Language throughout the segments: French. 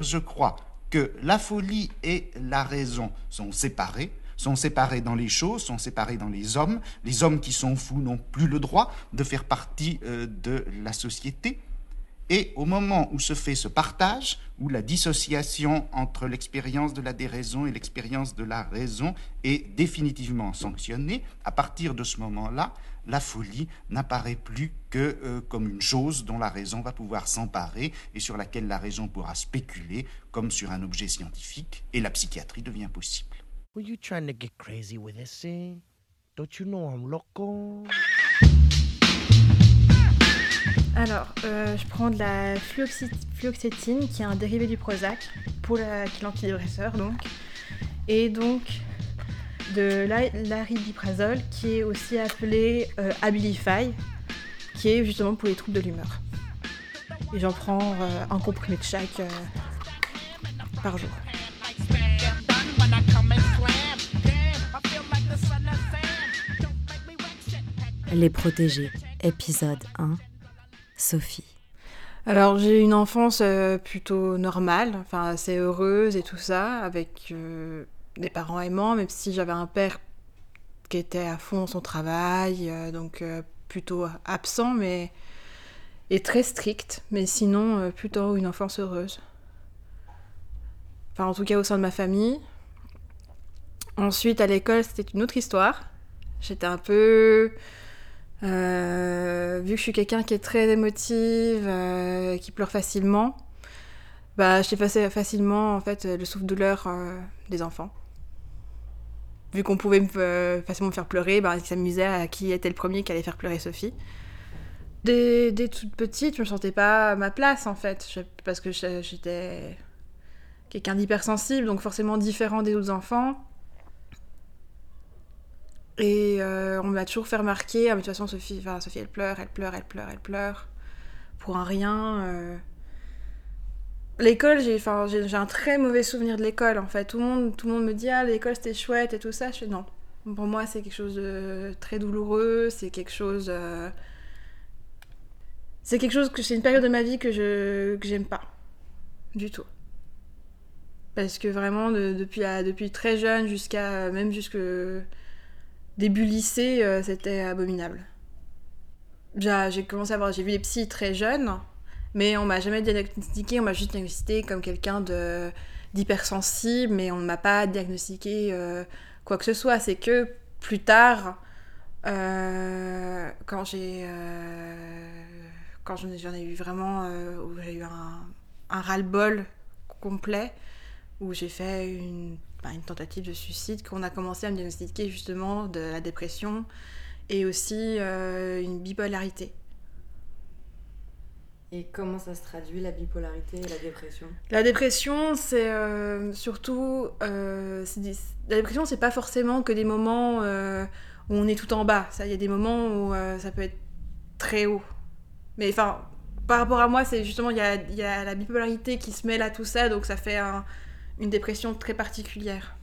Je crois que la folie et la raison sont séparées, sont séparées dans les choses, sont séparées dans les hommes. Les hommes qui sont fous n'ont plus le droit de faire partie euh, de la société. Et au moment où se fait ce partage, où la dissociation entre l'expérience de la déraison et l'expérience de la raison est définitivement sanctionnée, à partir de ce moment-là, la folie n'apparaît plus que euh, comme une chose dont la raison va pouvoir s'emparer et sur laquelle la raison pourra spéculer comme sur un objet scientifique, et la psychiatrie devient possible. Were you trying to get crazy with this thing? Don't you know I'm loco? Alors, euh, je prends de la fluoxétine, qui est un dérivé du Prozac, pour la, qui est l'antidépresseur donc. Et donc, de la- l'aripiprazole, qui est aussi appelé euh, Abilify, qui est justement pour les troubles de l'humeur. Et j'en prends euh, un comprimé de chaque euh, par jour. Les protégés, épisode 1. Sophie. Alors j'ai une enfance euh, plutôt normale, enfin assez heureuse et tout ça, avec euh, des parents aimants, même si j'avais un père qui était à fond son travail, euh, donc euh, plutôt absent, mais et très strict, mais sinon euh, plutôt une enfance heureuse. Enfin en tout cas au sein de ma famille. Ensuite à l'école c'était une autre histoire. J'étais un peu vu que je suis quelqu'un qui est très émotive, qui pleure facilement, bah, passé facilement en fait le souffle-douleur euh, des enfants. Vu qu'on pouvait me, euh, facilement me faire pleurer, bah, ils s'amusaient à qui était le premier qui allait faire pleurer Sophie. Dès, dès toute petite, je me sentais pas à ma place en fait, parce que j'étais quelqu'un d'hypersensible, donc forcément différent des autres enfants. Et euh, on m'a toujours fait remarquer, ah, mais de toute façon, Sophie, Sophie, elle pleure, elle pleure, elle pleure, elle pleure, pour un rien. L'école, j'ai un très mauvais souvenir de l'école, en fait. Tout le monde, tout le monde me dit, ah, l'école, c'était chouette et tout ça. Je fais non. Pour moi, c'est quelque chose de très douloureux, c'est quelque chose... euh, C'est quelque chose que c'est une période de ma vie que je que j'aime pas du tout. Parce que vraiment, de- depuis, à- depuis très jeune jusqu'à même jusque début lycée, euh, c'était abominable. J'ai j'ai commencé à voir, j'ai vu les psys très jeunes, mais on m'a jamais diagnostiqué, on m'a juste diagnostiqué comme quelqu'un de d'hypersensible, mais on ne m'a pas diagnostiqué euh, quoi que ce soit. C'est que plus tard, euh, quand j'ai euh, quand j'en ai, eu vraiment, où j'ai eu un, un ras-le-bol complet, où j'ai fait une, bah, une tentative de suicide, qu'on a commencé à me diagnostiquer justement de la dépression et aussi une bipolarité. Et comment ça se traduit la bipolarité et la dépression? La dépression, c'est euh, surtout. euh, la dépression, c'est pas forcément que des moments euh, où on est tout en bas. Il y a des moments où ça peut être très haut. Mais enfin, par rapport à moi, c'est justement, il y a, la bipolarité qui se mêle à tout ça, donc ça fait un- une dépression très particulière.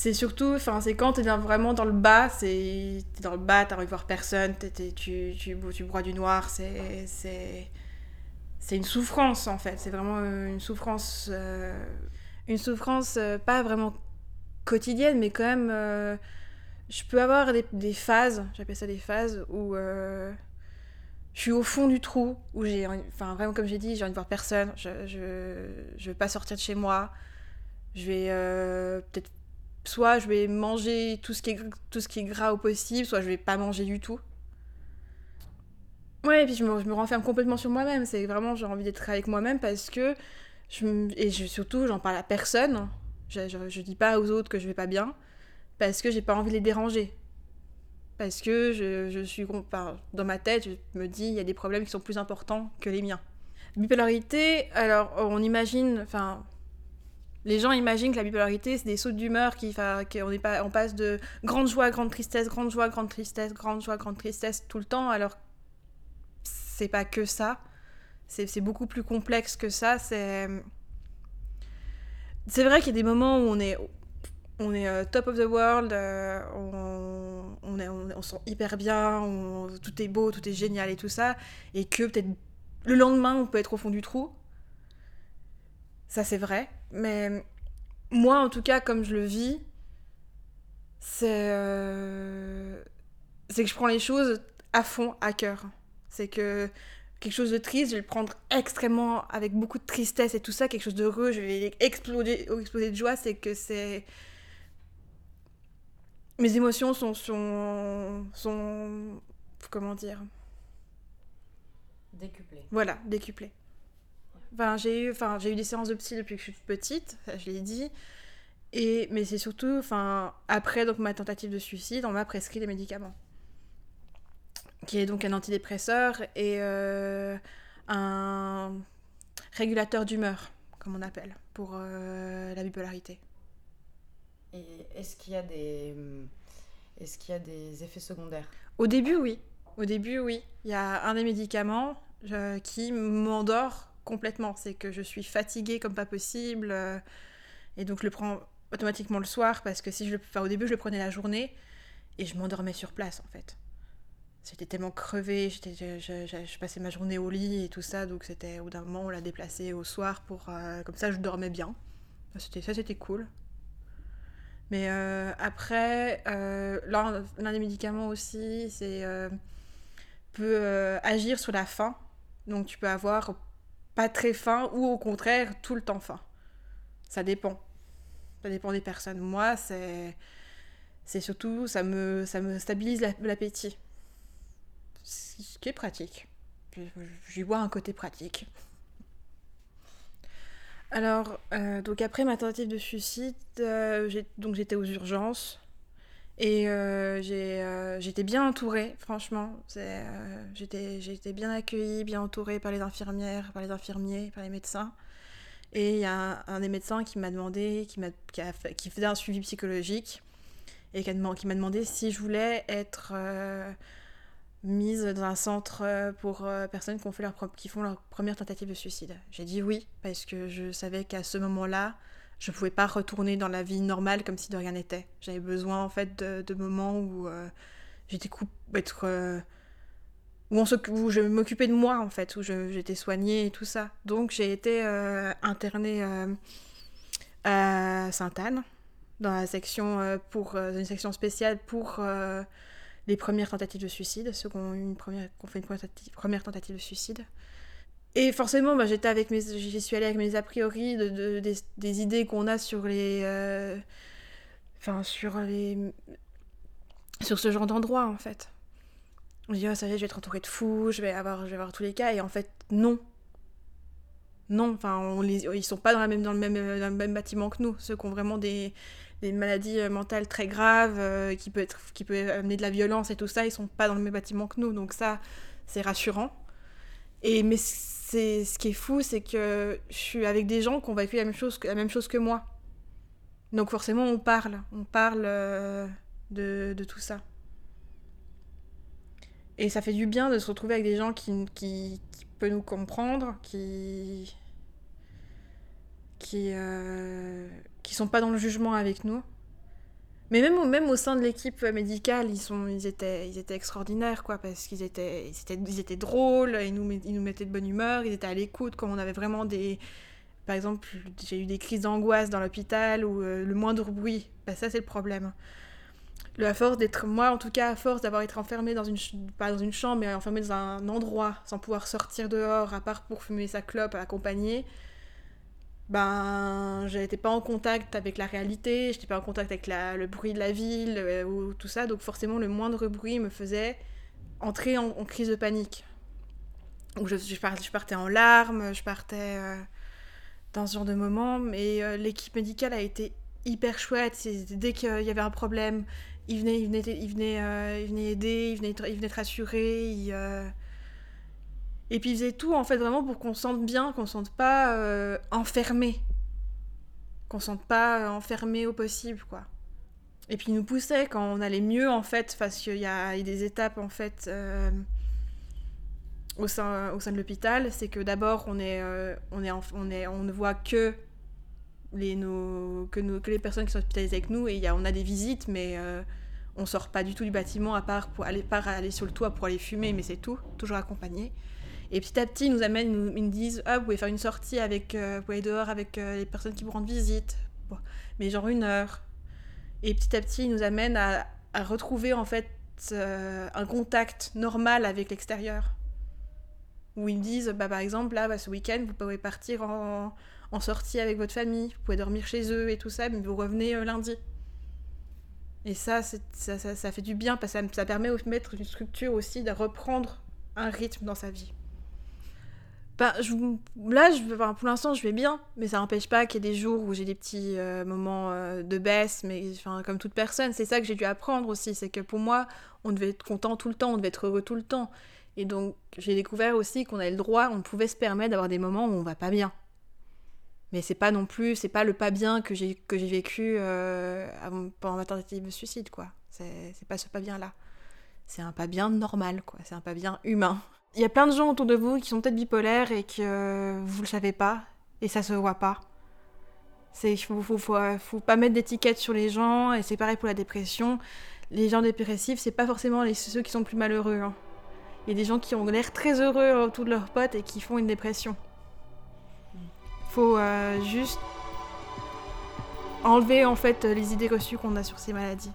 C'est surtout, enfin, c'est quand t'es vraiment dans le bas, c'est t'es dans le bas, de voir personne, t'es- t'es- tu, tu, tu broies du noir, c'est, c'est, une souffrance en fait. C'est vraiment euh, une souffrance, euh, une souffrance euh, pas vraiment quotidienne, mais quand même, je peux avoir des, phases, j'appelle ça des phases où je suis au fond du trou, où j'ai, enfin vraiment comme j'ai dit, j'ai envie de voir personne, je, je, je veux pas sortir de chez moi, je vais peut-être soit je vais manger tout ce qui est tout ce qui est gras au possible, soit je vais pas manger du tout. Ouais, et puis je me, je me renferme complètement sur moi-même. C'est vraiment, j'ai envie d'être avec moi-même parce que. Et je, surtout, j'en parle à personne. Je, je, dis pas aux autres que je vais pas bien parce que j'ai pas envie de les déranger. Parce que je, suis. dans ma tête, je me dis, il y a des problèmes qui sont plus importants que les miens. Bipolarité, alors on imagine. Enfin. Les gens imaginent que la bipolarité, c'est des sauts d'humeur qui, qu'on pas, passe de grande joie, grande tristesse, grande joie, grande tristesse, grande joie, grande tristesse tout le temps, alors c'est pas que ça. C'est beaucoup plus complexe que ça. C'est c'est vrai qu'il y a des moments où on est on est euh, top of the world, euh, on, on, est, sent hyper bien, tout est beau, tout est génial et tout ça, et que peut-être le lendemain on peut être au fond du trou. Ça, c'est vrai. Mais moi, en tout cas, comme je le vis, c'est euh, c'est que je prends les choses à fond, à cœur. C'est que quelque chose de triste, je vais le prendre extrêmement avec beaucoup de tristesse et tout ça, quelque chose d'heureux, je vais exploser, exploser de joie, c'est que c'est mes émotions sont sont sont comment dire? Décuplé. voilà décuplées enfin j'ai eu enfin j'ai eu des séances de psy depuis que je suis petite ça, je l'ai dit et mais c'est surtout enfin après donc ma tentative de suicide on m'a prescrit des médicaments qui est donc un antidépresseur et euh, un régulateur d'humeur comme on appelle pour euh, la bipolarité Et est-ce qu'il y a des est-ce qu'il y a des effets secondaires? Au début, oui. Au début, oui. Il y a un des médicaments euh, qui m'endort complètement. C'est que je suis fatiguée comme pas possible. euh, et donc, je le prends automatiquement le soir parce que si je le... Enfin, au début, je le prenais la journée et je m'endormais sur place, en fait. J'étais tellement crevée, je, je- passais ma journée au lit et tout ça, donc c'était au d'un moment on l'a déplacé au soir pour euh, comme ça je dormais bien. C'était ça c'était cool. Mais euh, après, l'un des médicaments aussi, c'est peut agir sur la faim. Donc tu peux avoir pas très faim ou au contraire tout le temps faim. Ça dépend. Ça dépend des personnes. Moi, c'est c'est surtout ça me ça me stabilise la- l'appétit. Ce qui est pratique. J'y vois un côté pratique. Alors, euh, donc après ma tentative de suicide, euh, donc j'étais aux urgences et euh, euh, j'étais bien entourée, franchement. Euh, j'étais, bien accueillie, bien entourée par les infirmières, par les infirmiers, par les médecins. Et il y a un, des médecins qui m'a demandé, qui, faisait un suivi psychologique et qui, m'a demandé si je voulais être euh, mise dans un centre pour personnes qui font leur première tentative de suicide. J'ai dit oui, parce que je savais qu'à ce moment-là, je pouvais pas retourner dans la vie normale comme si de rien n'était. J'avais besoin en fait de, moments où euh, j'étais être euh, où, où je m'occupais de moi en fait, où j'étais soignée et tout ça. Donc j'ai été euh, internée euh, à Sainte-Anne dans la section pour une section spéciale pour les premières tentatives de suicide, ceux qui ont, une première, qui ont fait une première tentative de suicide. Et forcément, bah, j'étais avec mes, j'y suis allée avec mes a priori de, de- des, idées qu'on a sur les, euh, enfin sur les, sur ce genre d'endroit en fait. On dit oh, ça y est, je vais être entourée de fous, je vais avoir, je vais avoir tous les cas, et en fait non. Non, enfin on les, ils sont pas dans, la même, dans, le même, euh, dans le même bâtiment que nous, ceux qui ont vraiment des, des maladies euh, mentales très graves, qui peut être, qui peut amener de la violence et tout ça, ils sont pas dans le même bâtiment que nous, donc ça c'est rassurant. Et mais c'est ce qui est fou, c'est que je suis avec des gens qui ont vécu la même chose que, moi. Donc forcément, on parle, on parle euh, de, tout ça. Et ça fait du bien de se retrouver avec des gens qui, qui, qui peuvent nous comprendre, qui qui euh, qui sont pas dans le jugement avec nous. Mais même, au- même au sein de l'équipe médicale, ils, sont, ils, étaient, ils étaient extraordinaires, quoi, parce qu'ils étaient, ils étaient, ils étaient drôles, ils nous, ils nous mettaient de bonne humeur, ils étaient à l'écoute, quand on avait vraiment des... Par exemple, j'ai eu des crises d'angoisse dans l'hôpital, ou euh, le moindre bruit, bah, ça c'est le problème. À force d'être, moi en tout cas, à force d'avoir été enfermée dans une, pas dans une chambre, mais enfermée dans un endroit, sans pouvoir sortir dehors, à part pour fumer sa clope, accompagnée, ben j'étais pas en contact avec la réalité, j'étais pas en contact avec le bruit de la ville euh, ou tout ça, donc forcément le moindre bruit me faisait entrer en, crise de panique. Donc je, je, par- je partais en larmes, je partais euh, dans ce genre de moment, mais euh, l'équipe médicale a été hyper chouette. Dès qu'il y avait un problème, ils venaient, ils venaient, ils venaient, ils venaient aider, ils venaient, ils venaient te rassurer, et puis ils faisaient tout en fait vraiment pour qu'on se sente bien, qu'on se sente pas euh, enfermé. Qu'on se sente pas euh, enfermé au possible, quoi. Et puis ils nous poussaient quand on allait mieux en fait, parce qu'il y a, des étapes en fait euh, au, sein, au sein de l'hôpital. C'est que d'abord on, est, on, est on, est, on ne voit que les, nos, que, nos, que les personnes qui sont hospitalisées avec nous et y a, on a des visites, mais on sort pas du tout du bâtiment à part pour aller, part aller sur le toit pour aller fumer, mais c'est tout, toujours accompagné. Et petit à petit, ils nous amènent, ils nous, disent Ah, vous pouvez faire une sortie avec. euh, vous pouvez dehors avec euh, les personnes qui vous rendent visite. Mais genre une heure. Et petit à petit, ils nous amènent à, retrouver en fait euh, un contact normal avec l'extérieur. Où ils me disent Bah, par exemple, là, bah, ce week-end, vous pouvez partir en, sortie avec votre famille, vous pouvez dormir chez eux et tout ça, mais vous revenez lundi. Et ça, ça, fait du bien parce que ça, ça permet de mettre une structure aussi, de reprendre un rythme dans sa vie. Je, là, pour l'instant, je vais bien, mais ça n'empêche pas qu'il y ait des jours où j'ai des petits euh, moments euh, de baisse, mais comme toute personne, c'est ça que j'ai dû apprendre aussi, c'est que pour moi, on devait être content tout le temps, on devait être heureux tout le temps. Et donc, j'ai découvert aussi qu'on avait le droit, on pouvait se permettre d'avoir des moments où on va pas bien. Mais c'est pas non plus, c'est pas le pas bien que j'ai vécu euh, pendant ma tentative de suicide, quoi. C'est pas ce pas bien là. C'est un pas bien normal, quoi. C'est un pas bien humain. Il y a plein de gens autour de vous qui sont peut-être bipolaires et que euh, vous le savez pas et ça se voit pas. C'est faut, faut, pas mettre d'étiquette sur les gens et c'est pareil pour la dépression. Les gens dépressifs, c'est pas forcément ceux qui sont plus malheureux. hein. Il y a des gens qui ont l'air très heureux autour de leurs potes et qui font une dépression. Faut euh, juste enlever en fait les idées reçues qu'on a sur ces maladies.